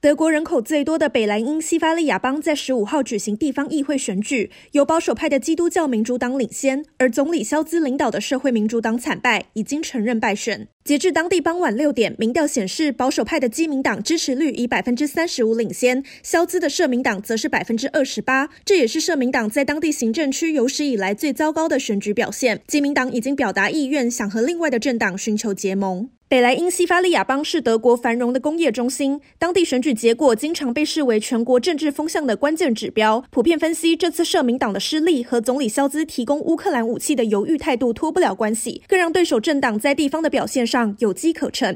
德国人口最多的北莱茵西法利亚邦在十五号举行地方议会选举，由保守派的基督教民主党领先，而总理肖兹领导的社会民主党惨败，已经承认败选。截至当地傍晚六点，民调显示保守派的基民党支持率以百分之三十五领先，肖兹的社民党则是百分之二十八，这也是社民党在当地行政区有史以来最糟糕的选举表现。基民党已经表达意愿，想和另外的政党寻求结盟。北莱茵西法利亚邦是德国繁荣的工业中心，当地选举结果经常被视为全国政治风向的关键指标。普遍分析，这次社民党的失利和总理肖兹提供乌克兰武器的犹豫态度脱不了关系，更让对手政党在地方的表现上有机可乘。